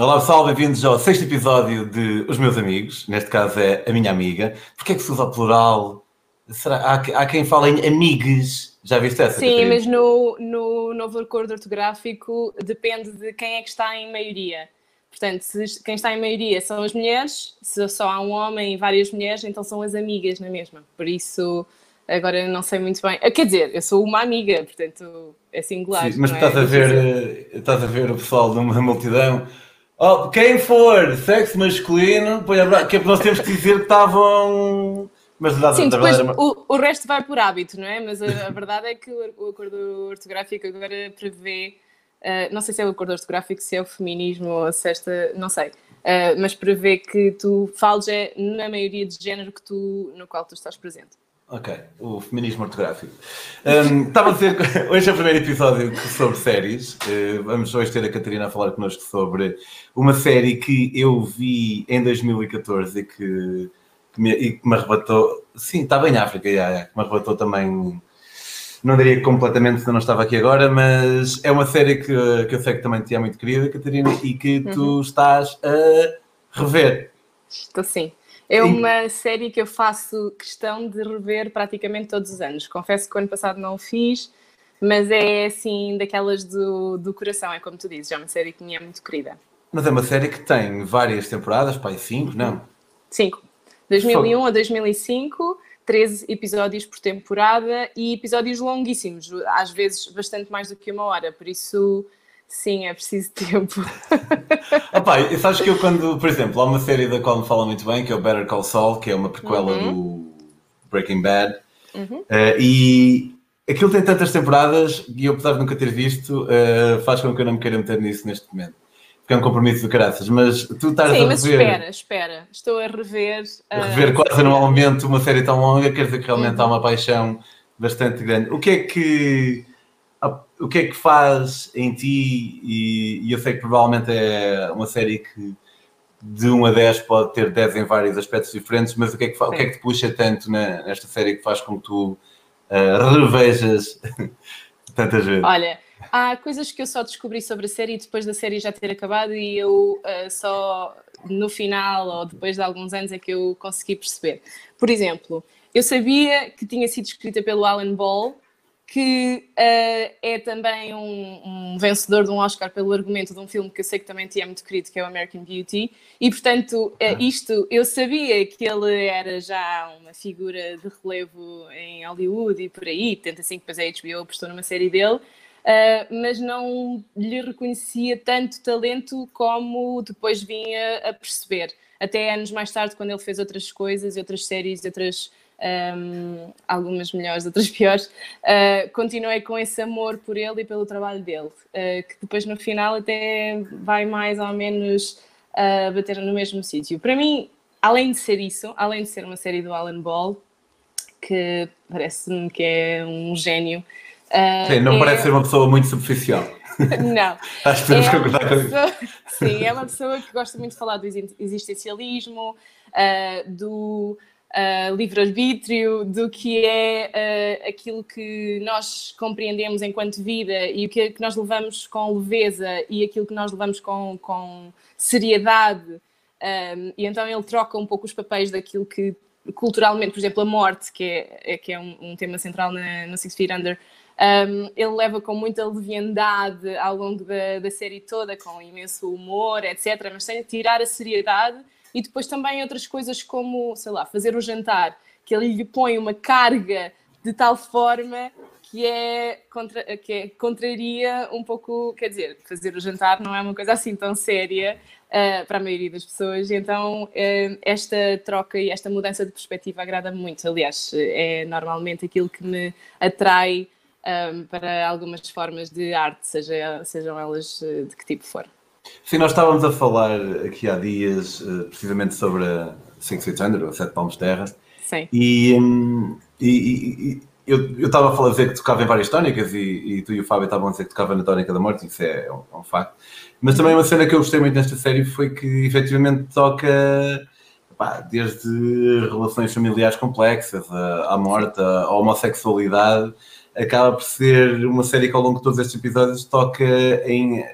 Olá pessoal, bem-vindos ao sexto episódio de Os Meus Amigos. Neste caso é a minha amiga. Porquê é que se usa o plural? Será? Há, há quem fale em amigos. Já viste essa? Sim, Catarina? mas no, no novo acordo ortográfico depende de quem é que está em maioria. Portanto, se quem está em maioria são as mulheres, se só há um homem e várias mulheres, então são as amigas na mesma. Por isso, agora não sei muito bem. Ah, Quer dizer, eu sou uma amiga, portanto é singular. Sim, mas não estás, é? a ver, eh, estás a ver o pessoal numa multidão. Oh, quem for sexo masculino, a bra- que é nós temos que dizer que estavam. Mas na Sim, depois verdade, era- o, o resto vai por hábito, não é? Mas a, a verdade é que o, o acordo ortográfico agora prevê, ah, não sei se é o acordo ortográfico, se é o feminismo ou se esta, não sei, ah, mas prevê que tu fales é na maioria de género que tu, no qual tu estás presente. Ok, o feminismo ortográfico. Hum, Estava a dizer que hoje é o primeiro episódio sobre séries. Uh, Vamos hoje ter a Catarina a falar connosco sobre uma série que eu vi em 2014 e que, que me, e que me arrebatou. Sim, estava em África, já, que me arrebatou também. Não diria completamente, senão não estava aqui agora, mas é uma série que, que eu sei que também te é muito querida, Catarina, e que tu estás a rever. Estou sim. É uma série que eu faço questão de rever praticamente todos os anos. Confesso que o ano passado não o fiz, mas é assim daquelas do, do coração, é como tu dizes, é uma série que me é muito querida. Mas é uma série que tem várias temporadas, pai, cinco, não? 5. 2001 a 2005, 13 episódios por temporada e episódios longuíssimos, às vezes bastante mais do que uma hora, por isso, sim, é preciso tempo. Opa, e sabes que eu quando, por exemplo, há uma série da qual me falam muito bem, que é o Better Call Saul, que é uma prequela do Breaking Bad, eh, e aquilo tem tantas temporadas, e eu apesar de nunca ter visto, eh, faz com que eu não me queira meter nisso neste momento. Porque é um compromisso do caraças, mas tu estás Sim, a mas rever, espera, espera, estou a rever. a ah, rever quase série. anualmente uma série tão longa, quer dizer que realmente Uhum. há uma paixão bastante grande. O que é que o que é que faz em ti, e, e eu sei que provavelmente é uma série que de 1 a 10 pode ter 10 em vários aspectos diferentes, mas o que é que, o que, é que te puxa tanto na- nesta série que faz com que tu ah, revejas tantas vezes? Olha, há coisas que eu só descobri sobre a série depois da série já ter acabado e eu ah, só no final ou depois de alguns anos é que eu consegui perceber. Por exemplo, eu sabia que tinha sido escrita pelo Alan Ball, que ah, é também um, um vencedor de um Oscar pelo argumento de um filme que eu sei que também te é muito querido, que é o American Beauty, e portanto, ah, isto. Eu sabia que ele era já uma figura de relevo em Hollywood e por aí, tanto assim que depois a HBO apostou numa série dele, ah, mas não lhe reconhecia tanto talento como depois vinha a perceber. Até anos mais tarde, quando ele fez outras coisas, outras séries, outras um, algumas melhores, outras piores, uh, continuei com esse amor por ele e pelo trabalho dele, uh, que depois no final até vai mais ou menos uh, bater no mesmo sítio. Para mim, além de ser isso, além de ser uma série do Alan Ball, que parece-me que é um gênio. Sim, não é- parece ser uma pessoa muito superficial. Não. Acho que É uma concordar com isso. pessoa- Sim, é uma pessoa que gosta muito de falar do exi- existencialismo, do ah, livre-arbítrio, do que é ah, aquilo que nós compreendemos enquanto vida e o que, que nós levamos com leveza e aquilo que nós levamos com, com seriedade. Um, e então ele troca um pouco os papéis daquilo que culturalmente, por exemplo, a morte, que é, é- que é um, um tema central na, no Six Feet Under, um, ele leva com muita leviandade ao longo da, da série toda, com imenso humor, etc., mas sem tirar a seriedade. E depois também outras coisas como, sei lá, fazer o jantar, que ele lhe põe uma carga de tal forma que é, contra, que é contraria um pouco, quer dizer, fazer o jantar não é uma coisa assim tão séria uh, para a maioria das pessoas, então uh, esta troca e esta mudança de perspectiva agrada-me muito. Aliás, é normalmente aquilo que me atrai um, para algumas formas de arte, seja, sejam elas uh, de que tipo for. Sim, nós estávamos a falar aqui há dias eh, precisamente sobre a Six Feet Under, ou Sete Palmos Terra, Sim. e, hum, e- e- e eu eu estava a falar dizer que tocava em várias tónicas e, e tu e o Fábio estavam a dizer que tocava na tónica da morte, isso é um, é um facto. Mas também uma cena que eu gostei muito nesta série foi que efetivamente toca pá, desde relações familiares complexas, a- à morte, à homossexualidade, acaba por ser uma série que ao longo de todos estes episódios toca em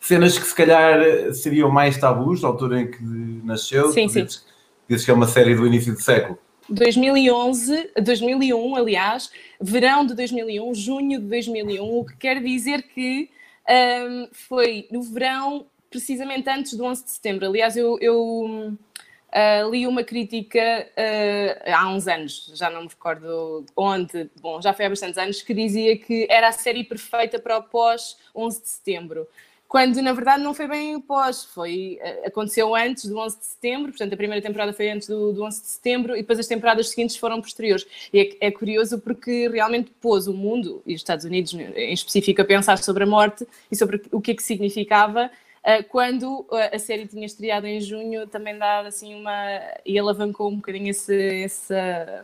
cenas que se calhar seriam mais tabus na altura em que nasceu. Sim, sim. Dizes, dizes que é uma série do início do século. 2011, 2001, aliás, verão de 2001, junho de 2001, o que quer dizer que um, foi no verão, precisamente antes do 11 de setembro. Aliás, eu, eu uh, li uma crítica uh, há uns anos, já não me recordo onde, bom, já foi há bastantes anos, que dizia que era a série perfeita para o pós 11 de setembro quando na verdade não foi bem o pós, foi, eh, aconteceu antes do 11 de setembro, portanto a primeira temporada foi antes do, do 11 de setembro e depois as temporadas seguintes foram posteriores. E é, é, curioso porque realmente pôs o mundo, e os Estados Unidos em específico, a pensar sobre a morte e sobre o que é que significava quando a série tinha estreado em junho, também dar assim uma. e alavancou um bocadinho esse, esse,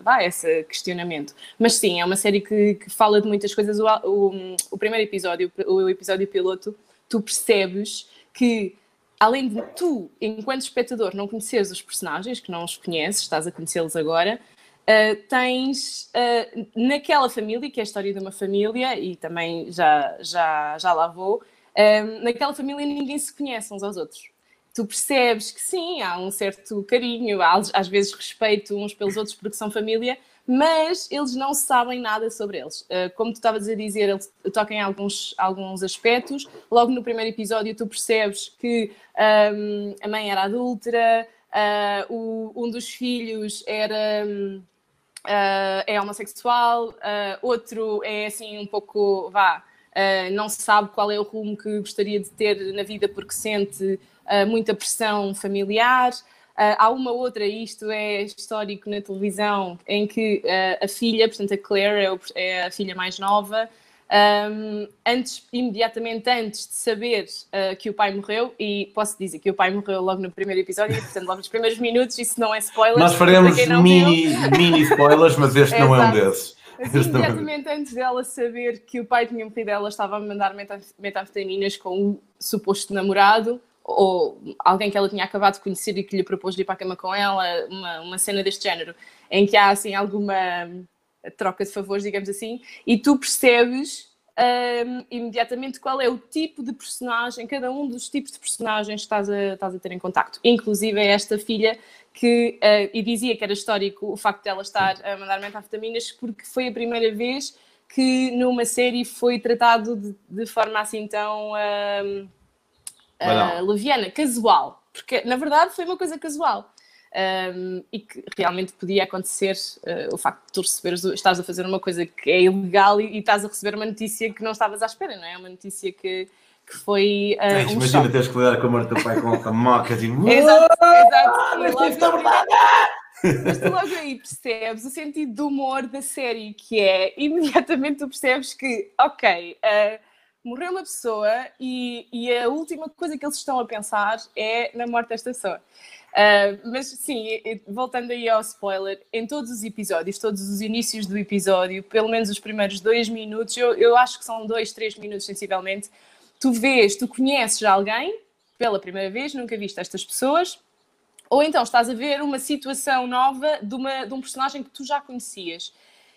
vai, esse questionamento. Mas sim, é uma série que, que fala de muitas coisas. O, o, o primeiro episódio, o episódio piloto tu percebes que além de tu, enquanto espectador, não conheceres os personagens, que não os conheces, estás a conhecê-los agora, uh, tens uh, naquela família, que é a história de uma família, e também já, já, já lá vou, uh, naquela família ninguém se conhece uns aos outros. Tu percebes que sim, há um certo carinho, há, às vezes respeito uns pelos outros porque são família, mas eles não sabem nada sobre eles. Uh, como tu estavas a dizer, eles tocam em alguns, alguns aspectos. Logo no primeiro episódio, tu percebes que um, a mãe era adúltera, uh, um dos filhos era. Uh, é homossexual, outro é assim um pouco, vá, não sabe qual é o rumo que gostaria de ter na vida porque sente muita pressão familiar. Uh, há uma outra, isto é histórico na televisão, em que uh, a filha, portanto a Claire é, o, é, a filha mais nova, um, antes, imediatamente antes de saber uh, que o pai morreu, e posso dizer que o pai morreu logo no primeiro episódio, portanto logo nos primeiros minutos, isso não é spoiler. Nós faremos mini, mini spoilers, mas este não é um desses. Assim, imediatamente antes dela saber que o pai tinha morrido, ela estava a mandar metanfetaminas com o suposto namorado, ou alguém que ela tinha acabado de conhecer e que lhe propôs de ir para a cama com ela, uma, uma cena deste género, em que há assim alguma troca de favores, digamos assim, e tu percebes um, imediatamente qual é o tipo de personagem, cada um dos tipos de personagens que estás a, estás a ter em contacto. Inclusive é esta filha que, uh, e dizia que era histórico o facto de ela estar a mandar metafetaminas, porque foi a primeira vez que numa série foi tratado de, de forma assim tão... Um, uh, leviana, casual, porque na verdade foi uma coisa casual. Um, e que realmente podia acontecer uh, o facto de tu receberes, estás a fazer uma coisa que é ilegal e, e, estás a receber uma notícia que não estavas à espera, não é? Uma notícia que, que foi. Uh, um imagina teres que lidar com a morte do teu pai com a moca tipo. exato, exato. Mas, logo mas tu logo aí percebes o sentido do humor da série, que é imediatamente tu percebes que, ok. Uh, morreu uma pessoa e, e, a última coisa que eles estão a pensar é na morte desta pessoa. Uh, mas sim, voltando aí ao spoiler, em todos os episódios, todos os inícios do episódio, pelo menos os primeiros dois minutos, eu, eu acho que são dois, três minutos sensivelmente, tu vês, tu conheces alguém pela primeira vez, nunca viste estas pessoas, ou então estás a ver uma situação nova de, uma, de um personagem que tu já conhecias.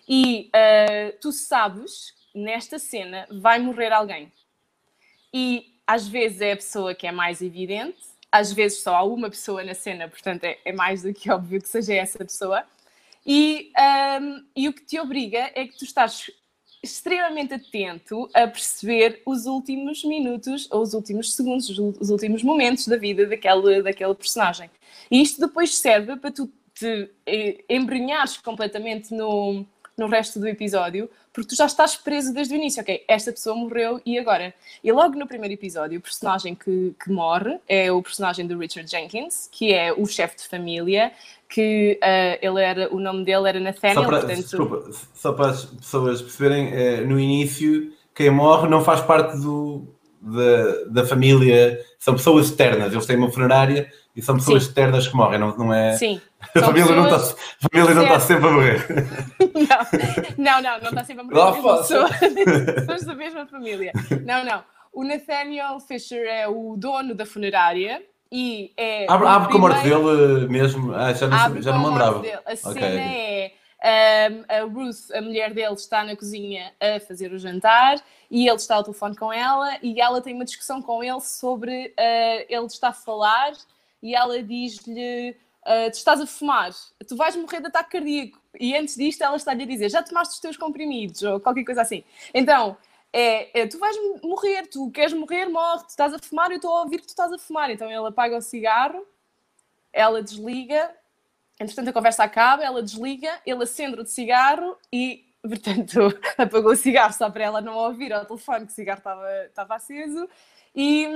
E uh, tu sabes nesta cena vai morrer alguém. E às vezes é a pessoa que é mais evidente, às vezes só há uma pessoa na cena, portanto é, é mais do que óbvio que seja essa pessoa. E, um, e o que te obriga é que tu estás extremamente atento a perceber os últimos minutos, ou os últimos segundos, os últimos momentos da vida daquele, daquele personagem. E isto depois serve para tu te eh, embrenhares completamente no, no resto do episódio, porque tu já estás preso desde o início. Ok, esta pessoa morreu e agora? E logo no primeiro episódio, o personagem que, que morre é o personagem do Richard Jenkins, que é o chefe de família, que uh, ele era, o nome dele era Nathaniel. Só para, portanto... Desculpa, só para as pessoas perceberem, uh, no início, quem morre não faz parte do, da, da família, são pessoas externas, eles têm uma funerária e são pessoas Sim. que morrem, não, não é? Sim. A família, pessoas... não está, a família não está sempre a morrer. Não, não, não, está sempre a morrer. Não pessoas, pessoas da mesma família. Não, não. O Nathaniel Fisher é o dono da funerária e é. Abre, abre com a morte dele mesmo. Ah, já não, já não me lembrava. A cena okay. é. Um, a Ruth, a mulher dele, está na cozinha a fazer o jantar e ele está ao telefone com ela e ela tem uma discussão com ele sobre uh, ele está a falar e ela diz-lhe uh, tu estás a fumar, tu vais morrer de ataque cardíaco. E antes disto ela está-lhe a dizer já tomaste os teus comprimidos ou qualquer coisa assim. Então é, é, tu vais morrer, tu queres morrer, morre, tu estás a fumar, eu estou a ouvir que tu estás a fumar. Então ele apaga o cigarro, ela desliga, entretanto a conversa acaba, ela desliga, ele acende o cigarro e, portanto, apagou o cigarro só para ela não ouvir ao telefone que o cigarro estava, estava aceso e,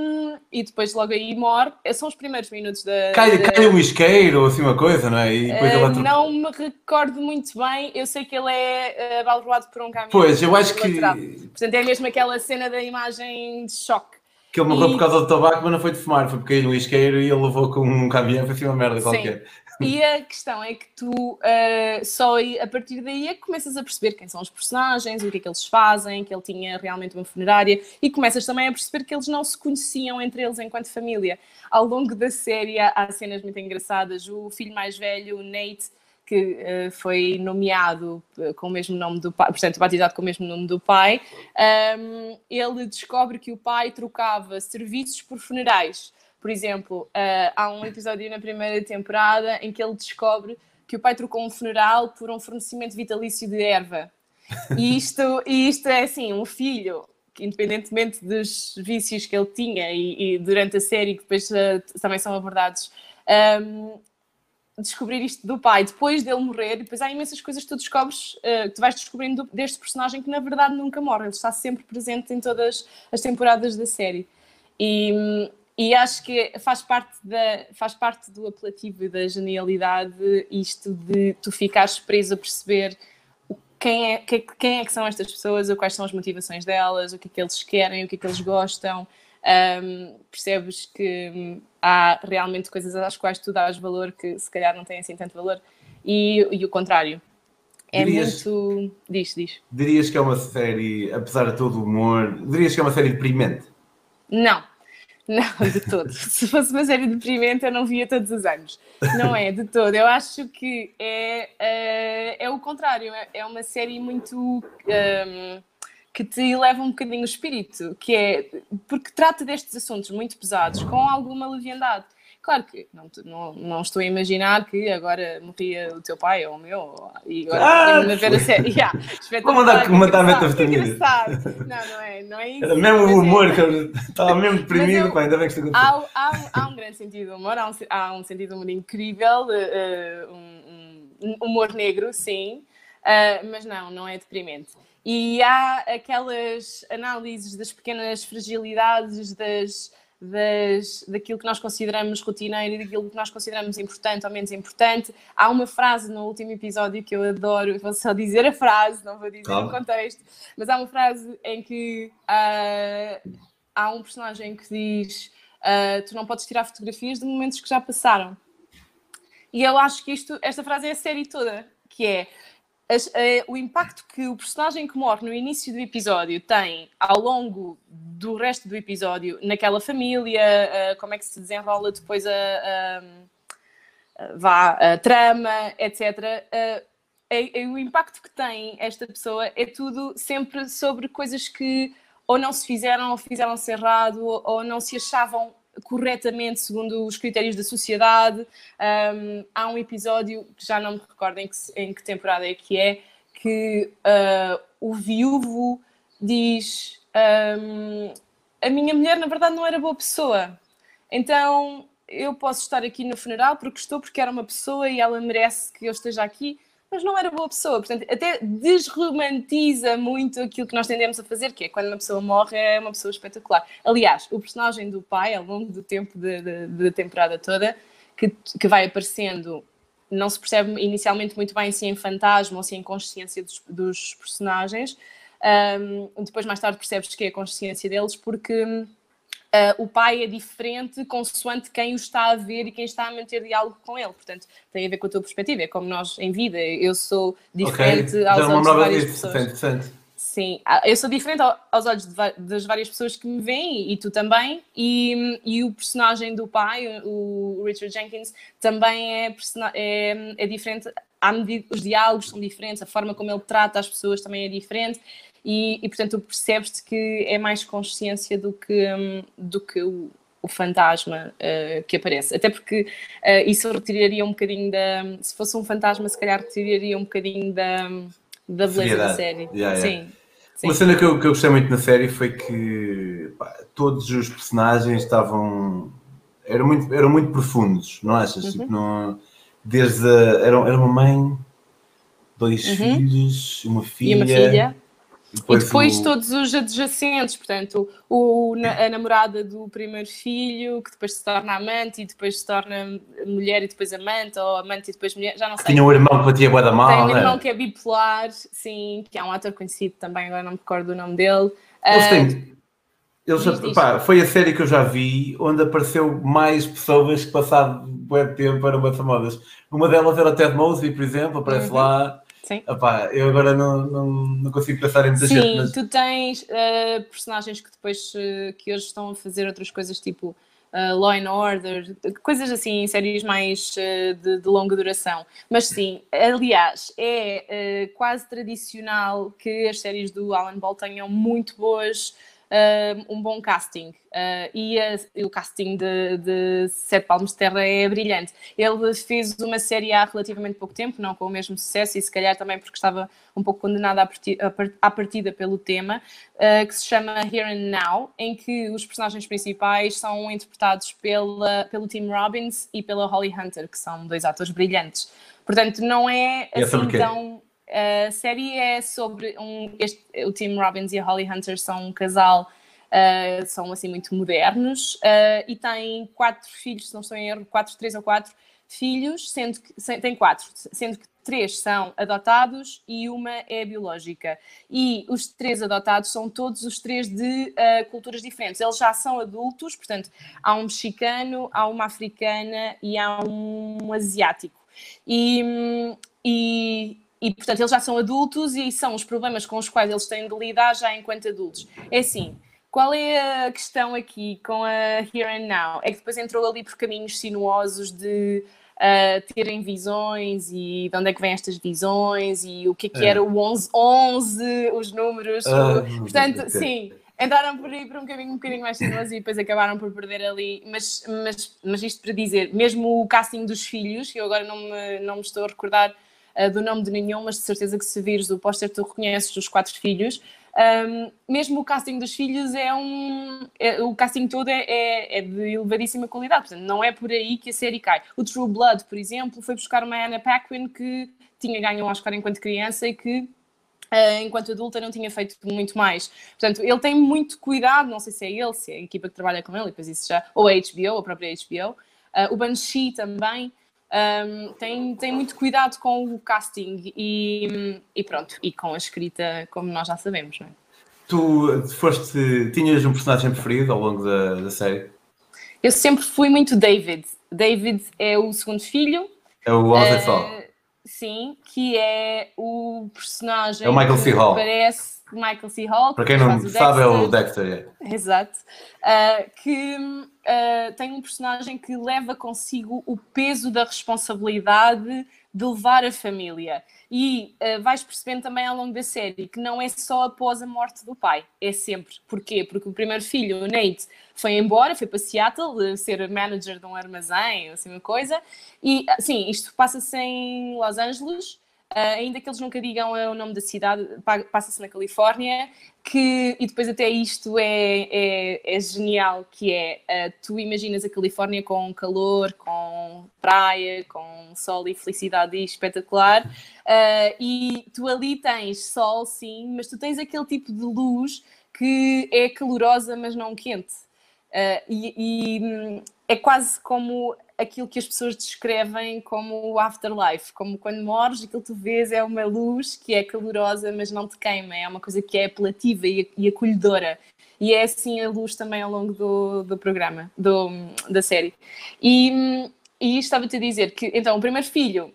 e depois logo aí morre. São os primeiros minutos da. Cai, da... cai um isqueiro ou assim uma coisa, não é? E depois uh, ela... Não me recordo muito bem. Eu sei que ele é uh, por um caminhão. Pois, eu acho que. Portanto, é mesmo aquela cena da imagem de choque. Que ele morreu e... por causa do tabaco, mas não foi de fumar, foi porque caiu um isqueiro e ele levou com um caminhão, foi assim uma merda qualquer. E a questão é que tu uh, só a partir daí é que começas a perceber quem são os personagens, o que é que eles fazem, que ele tinha realmente uma funerária, e começas também a perceber que eles não se conheciam entre eles enquanto família. Ao longo da série há cenas muito engraçadas. O filho mais velho, o Nate, que uh, foi nomeado eh, com o mesmo nome do pai, portanto, batizado com o mesmo nome do pai, um, ele descobre que o pai trocava serviços por funerais. Por exemplo, uh, há um episódio na primeira temporada em que ele descobre que o pai trocou um funeral por um fornecimento vitalício de erva. E isto, e isto é assim, um filho que independentemente dos vícios que ele tinha e, e durante a série que depois uh, também são abordados, um, ehm, descobrir isto do pai depois dele morrer, depois há imensas coisas que tu descobres, uh, que tu vais descobrindo deste personagem que na verdade nunca morre, ele está sempre presente em todas as temporadas da série. E, e acho que faz parte, da, faz parte do apelativo e da genialidade isto de tu ficares preso a perceber quem é, quem é que são estas pessoas, ou quais são as motivações delas, o que é que eles querem, o que é que eles gostam. Um, percebes que há realmente coisas às quais tu dás valor que se calhar não têm assim tanto valor, e, e o contrário. É dirias, muito. Diz, diz. Dirias que é uma série, apesar de todo o humor, dirias que é uma série deprimente? Não, não, de todo. Se fosse uma série deprimente, eu não via todos os anos. Não é, de todo. Eu acho que é, é, é o contrário. É, é uma série muito. Um, que te eleva um bocadinho o espírito, que é porque trata destes assuntos muito pesados com alguma leviandade. Claro que não, não, não, estou a imaginar que agora morria o teu pai ou o meu e agora ah, a ver a série. Yeah, Vou mandar matar metafetamina. Não, não é, não é isso. Era mesmo o humor, que eu estava mesmo deprimido, eu, pá, ainda bem que estou há, há, há um grande sentido de humor, há um, há um sentido de humor incrível, uh, um, um, humor negro, sim, uh, mas não, não é deprimente. E há aquelas análises das pequenas fragilidades, das das, daquilo que nós consideramos rotineiro e daquilo que nós consideramos importante ou menos importante. Há uma frase no último episódio que eu adoro, vou só dizer a frase, não vou dizer o contexto, mas há uma frase em que uh, há um personagem que diz: uh, Tu não podes tirar fotografias de momentos que já passaram. E eu acho que isto, esta frase é a série toda, que é as, uh, o impacto que o personagem que morre no início do episódio tem ao longo do resto do episódio naquela família, uh, como é que se desenrola depois a, a, a vá, a trama, etc. Uh, é, é, o impacto que tem esta pessoa é tudo sempre sobre coisas que ou não se fizeram ou fizeram-se errado ou não se achavam corretamente segundo os critérios da sociedade. Um, há um episódio, que já não me recordo em que, em que temporada é que é, que uh, o viúvo diz: um, A minha mulher, na verdade, não era boa pessoa. Então eu posso estar aqui no funeral porque estou, porque era uma pessoa e ela merece que eu esteja aqui mas não era boa pessoa. Portanto, até desromantiza muito aquilo que nós tendemos a fazer, que é quando uma pessoa morre, é uma pessoa espetacular. Aliás, o personagem do pai, ao longo do tempo da temporada toda, que, que vai aparecendo, não se percebe inicialmente muito bem se é em fantasma ou se é em consciência dos, dos personagens. Um, depois, mais tarde, percebes que é a consciência deles, porque Uh, o pai é diferente consoante quem o está a ver e quem está a manter diálogo com ele. Portanto, tem a ver com a tua perspectiva. É como nós em vida. Eu sou diferente okay. aos olhos de várias pessoas. Interessante. Sim, ah, eu sou diferente aos olhos das várias pessoas que me veem e tu também. E, e o personagem do pai, o Richard Jenkins, também é, é, é diferente à medida, os diálogos são diferentes, a forma como ele trata as pessoas também é diferente e, e portanto, percebes-te que é mais consciência do que, um, do que o, o fantasma uh, que aparece. Até porque uh, isso retiraria um bocadinho da. Se fosse um fantasma, se calhar retiraria um bocadinho da, da beleza da série. Yeah, yeah. Sim. Sim. Uma cena que eu, que eu gostei muito na série foi que pá, todos os personagens estavam. eram muito, eram muito profundos, não achas? Uhum. Tipo, não, desde. A, era, era uma mãe, dois uhum. filhos, uma filha. E uma filha. Depois e depois o... todos os adjacentes, portanto, o, a namorada do primeiro filho, que depois se torna amante e depois se torna mulher e depois amante, ou amante e depois mulher, já não sei. Tinha um irmão que batia boa da mal, Tem um né? irmão que é bipolar, sim, que é um ator conhecido também, agora não me recordo o nome dele. Eles têm, uh, eles, pá, foi a série que eu já vi onde apareceu mais pessoas que passado muito tempo eram bem famosas. Uma delas era Ted Mosby, por exemplo, aparece uhum. lá. Sim. Epá, eu agora não, não, não, consigo pensar em muita Sim, gente. Mas... tu tens uh, personagens que depois uh, que hoje estão a fazer outras coisas tipo uh, Law and Order, coisas assim, séries mais de, de, longa duração. Mas sim, aliás, é quase tradicional que as séries do Alan Ball tenham muito boas um bom casting. Uh, e, a, o casting de, de Sete Palmos de Terra é brilhante. Ele fez uma série há relativamente pouco tempo, não com o mesmo sucesso, e se calhar também porque estava um pouco condenada à partida pelo tema, uh, que se chama Here and Now, em que os personagens principais são interpretados pela, pelo Tim Robbins e pela Holly Hunter, que são dois atores brilhantes. Portanto, não é assim tão a série é sobre um, este, o Tim Robbins e a Holly Hunter são um casal, uh, são assim muito modernos uh, e têm quatro filhos, se não estou em erro, quatro, três ou quatro filhos, sendo que tem quatro, sendo que três são adotados e uma é biológica. E os três adotados são todos os três de uh, culturas diferentes. Eles já são adultos, portanto, há um mexicano, há uma africana e há um asiático. E, hum, e e, portanto, eles já são adultos e são os problemas com os quais eles têm de lidar já enquanto adultos. É assim, qual é a questão aqui com a Here and Now? É que depois entrou ali por caminhos sinuosos de uh, terem visões e de onde é que vêm estas visões e o que é que é. era o 11, 11 os números. Ah, portanto, sim, entraram por aí por um caminho um bocadinho mais sinuoso e depois acabaram por perder ali. Mas, mas, mas isto para dizer, mesmo o casting dos filhos, que eu agora não me, não me estou a recordar uh, do nome de nenhum, mas de certeza que se vires o póster tu reconheces os quatro filhos. Um, mesmo o casting dos filhos é um. É, o casting todo é, é, é, de elevadíssima qualidade, portanto, não é por aí que a série cai. O True Blood, por exemplo, foi buscar uma Anna Paquin que tinha ganho um Oscar enquanto criança e que. Uh, enquanto adulta não tinha feito muito mais. Portanto, ele tem muito cuidado, não sei se é ele, se é a equipa que trabalha com ele, depois isso já, ou a HBO, a própria HBO. Uh, o Banshee também, um, tem, tem muito cuidado com o casting e, e, pronto, e com a escrita, como nós já sabemos, não é? Tu foste, tinhas um personagem preferido ao longo da, da série? Eu sempre fui muito David. David é o segundo filho. É o Ozzy uh, Sim, que é o personagem é o Michael C. Hall. parece Michael C. Hall. Para quem não sabe, é o Dexter. É. Exato. Uh, que uh, tem um personagem que leva consigo o peso da responsabilidade de levar a família. E uh, vais percebendo também ao longo da série que não é só após a morte do pai, é sempre. Porquê? Porque o primeiro filho, o Nate, foi embora, foi para Seattle ser manager de um armazém, assim uma coisa. E, sim, isto passa-se em Los Angeles ainda que eles nunca digam o nome da cidade, passa-se na Califórnia, que, e depois até isto é, é, é genial, que é, uh, tu imaginas a Califórnia com calor, com praia, com sol e felicidade espetacular, uh, e tu ali tens sol, sim, mas tu tens aquele tipo de luz que é calorosa, mas não quente. e, e hum, é quase como aquilo que as pessoas descrevem como o afterlife, como quando morres, aquilo que tu vês é uma luz que é calorosa, mas não te queima, é uma coisa que é apelativa e, acolhedora. E é assim a luz também ao longo do, do programa, do, da série. E, e estava-te a dizer que, então, o primeiro filho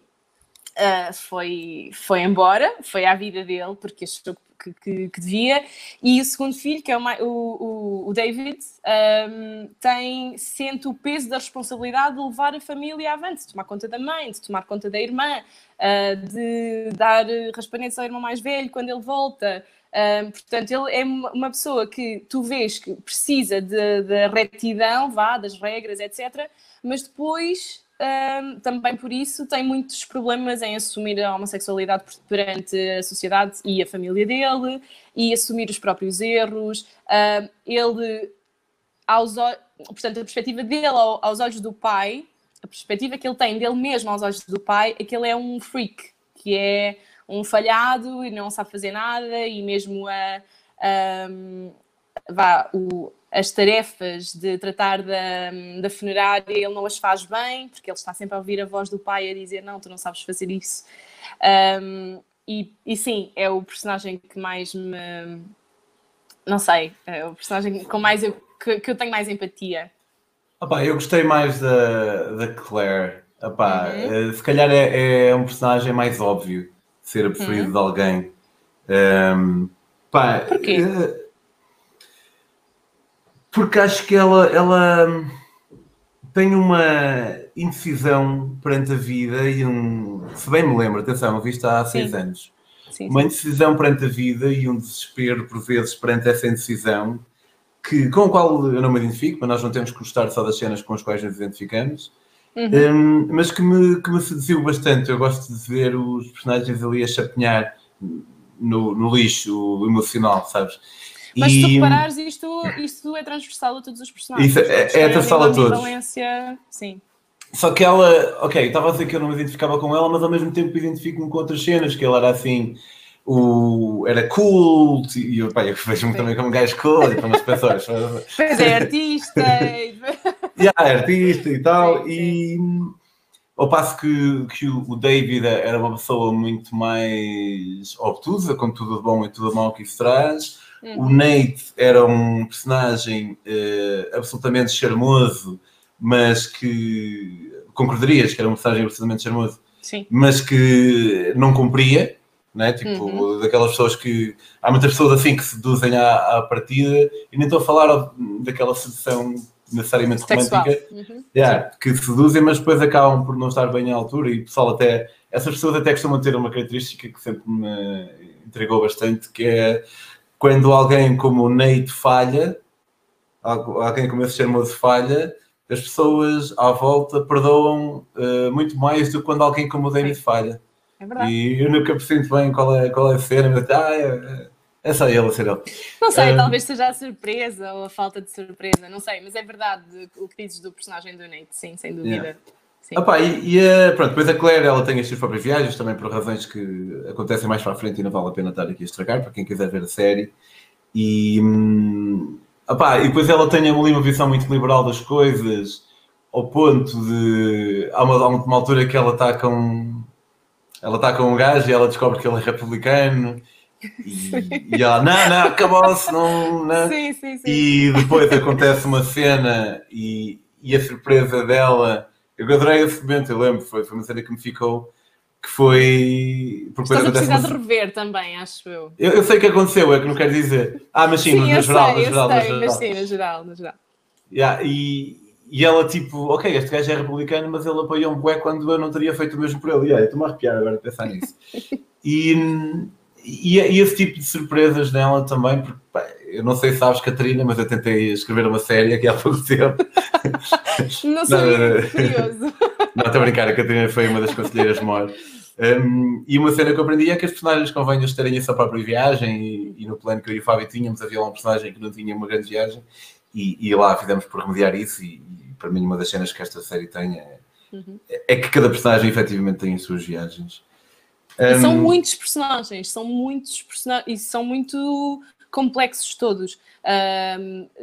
uh, foi, foi embora, foi à vida dele, porque achou que, que, que, devia. E o segundo filho, que é o, o, o David, um, tem, sente o peso da responsabilidade de levar a família avante, de tomar conta da mãe, de tomar conta da irmã, uh, de dar raspanetes ao irmão mais velho quando ele volta. Um, portanto, ele é uma pessoa que tu vês que precisa da retidão, vá, das regras, etc. Mas depois um, também por isso tem muitos problemas em assumir a homossexualidade perante a sociedade e a família dele e assumir os próprios erros. Um, ele, aos, portanto, a perspectiva dele aos olhos do pai, a perspectiva que ele tem dele mesmo aos olhos do pai, é que ele é um freak, que é um falhado e não sabe fazer nada e mesmo a, a vá, o, as tarefas de tratar da, da funerária, ele não as faz bem, porque ele está sempre a ouvir a voz do pai a dizer: Não, tu não sabes fazer isso. Um, e, e sim, é o personagem que mais me. Não sei, é o personagem com mais que, que eu tenho mais empatia. Opa, eu gostei mais da, da Claire. Opa, uhum. Eh, se calhar é, é, um personagem mais óbvio ser a preferida uhum. de alguém. Um, pá, Porquê? Uh, porque acho que ela, ela tem uma indecisão perante a vida e um. Se bem me lembro, atenção, eu vi isto há seis anos. Sim, uma indecisão perante a vida e um desespero, por vezes, perante essa indecisão, que, com o qual eu não me identifico, mas nós não temos que gostar só das cenas com as quais nos identificamos, uhum. um, mas que me, que me seduziu bastante. Eu gosto de ver os personagens ali a chapinhar no, no lixo emocional, sabes? Mas e... se tu reparares, isto, isto é transversal a todos os personagens. Isso é, é transversal a todos. Valência, sim. Só que ela, ok, estava a dizer que eu não me identificava com ela, mas ao mesmo tempo identifico-me com outras cenas, que ela era assim, o, era cool, e eu, pá, eu vejo-me também como um gajo cool, e como as pessoas. Pois é, artista. e... yeah, é artista e tal, sim, e ao passo que, que o David era uma pessoa muito mais obtusa, com tudo de bom e tudo de mau que isso traz, Uhum. O Nate era um personagem uh, absolutamente charmoso, mas que concordarias que era um personagem absolutamente charmoso, Sim. mas que não cumpria, né? tipo, uhum. daquelas pessoas que há muitas pessoas assim que seduzem à, à partida, e nem estou a falar daquela sedução necessariamente romântica, uhum. yeah, que seduzem, mas depois acabam por não estar bem à altura, e o pessoal até, essas pessoas até costumam ter uma característica que sempre me entregou bastante, que é quando alguém como o Nate falha, alguém como esse charmoso falha, as pessoas à volta perdoam uh, muito mais do que quando alguém como o David falha. É verdade. E eu nunca percebo bem qual é, qual é a cena, mas ah, é, é só ele ser ele. Não sei, uh, talvez seja a surpresa ou a falta de surpresa, não sei, mas é verdade o que dizes do personagem do Nate, sim, sem dúvida. Yeah. Sim. Opa, e, e pronto, depois a Claire ela tem as suas próprias viagens, também por razões que acontecem mais para a frente e não vale a pena estar aqui a estragar, para quem quiser ver a série. E, hum, opa, e depois ela tem ali uma visão muito liberal das coisas, ao ponto de. Há uma, há uma altura que ela está com. Ela está com um gajo e ela descobre que ele é republicano. E, e ela, não, não, acabou-se, não, não. Sim, sim, sim. E depois acontece uma cena e, e a surpresa dela eu adorei esse momento, eu lembro, foi, foi uma cena que me ficou que foi. Porque Estás a precisar uma... de rever também, acho eu. eu. eu. sei o que aconteceu, é que não quero dizer. Ah, mas sim, sim no, geral, sei, no geral, sei, no geral. Mas sim, no geral, no geral. Yeah, e, e ela, tipo, ok, este gajo é republicano, mas ele apoiou um bué quando eu não teria feito o mesmo por ele. Yeah, Estou-me a arrepiar agora a pensar nisso. e, e, e, esse tipo de surpresas nela também, porque pá, eu não sei se sabes, Catarina, mas eu tentei escrever uma série aqui há pouco tempo. não sei, curioso. Não, estou a brincar, a Catarina foi uma das conselheiras maior. Um, e uma cena que eu aprendi é que as personagens convém eles terem a sua própria viagem e, e, no plano que eu e o Fábio tínhamos havia lá um personagem que não tinha uma grande viagem e, e lá fizemos por remediar isso e, e, para mim uma das cenas que esta série tem é, uhum. é que cada personagem efetivamente tem as suas viagens. Um, são muitos personagens, são muitos personagens e são muito complexos todos.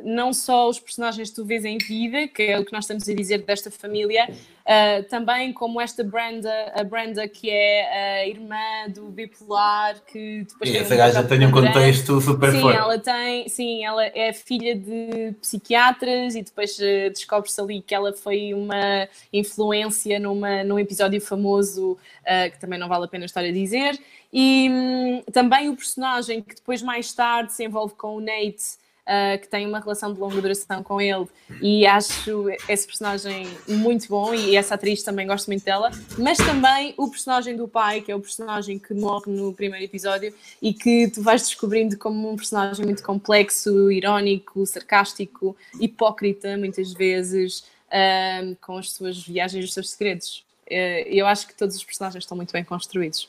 Não só os personagens que tu vês em vida, que é o que nós estamos a dizer desta família, Uh, também como esta Brenda, a Brenda que é a irmã do bipolar, que depois e essa gaja tem um contexto super sim, forte. Ela tem, sim, ela é filha de psiquiatras e depois uh, descobre-se ali que ela foi uma influência numa, num episódio famoso uh, que também não vale a pena estar a dizer. E um, também o personagem que depois mais tarde se envolve com o Nate uh, que tem uma relação de longa duração com ele e acho esse personagem muito bom e essa atriz também gosto muito dela, mas também o personagem do pai, que é o personagem que morre no primeiro episódio e que tu vais descobrindo como um personagem muito complexo, irónico, sarcástico, hipócrita muitas vezes, uh, com as suas viagens e os seus segredos. Uh, eu acho que todos os personagens estão muito bem construídos.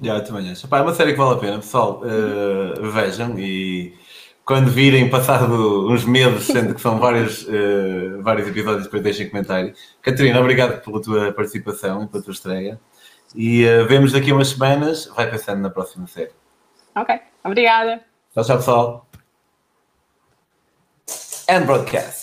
Já, eu também acho. É uma série que vale a pena, pessoal. Uh, vejam e quando virem, passado uns meses, sendo que são vários, uh, vários episódios, depois deixem comentário. Catarina, obrigado pela tua participação e pela tua estreia. E uh, vemos daqui a umas semanas. Vai pensando na próxima série. Ok, obrigada. Tchau, tchau, pessoal. And broadcast.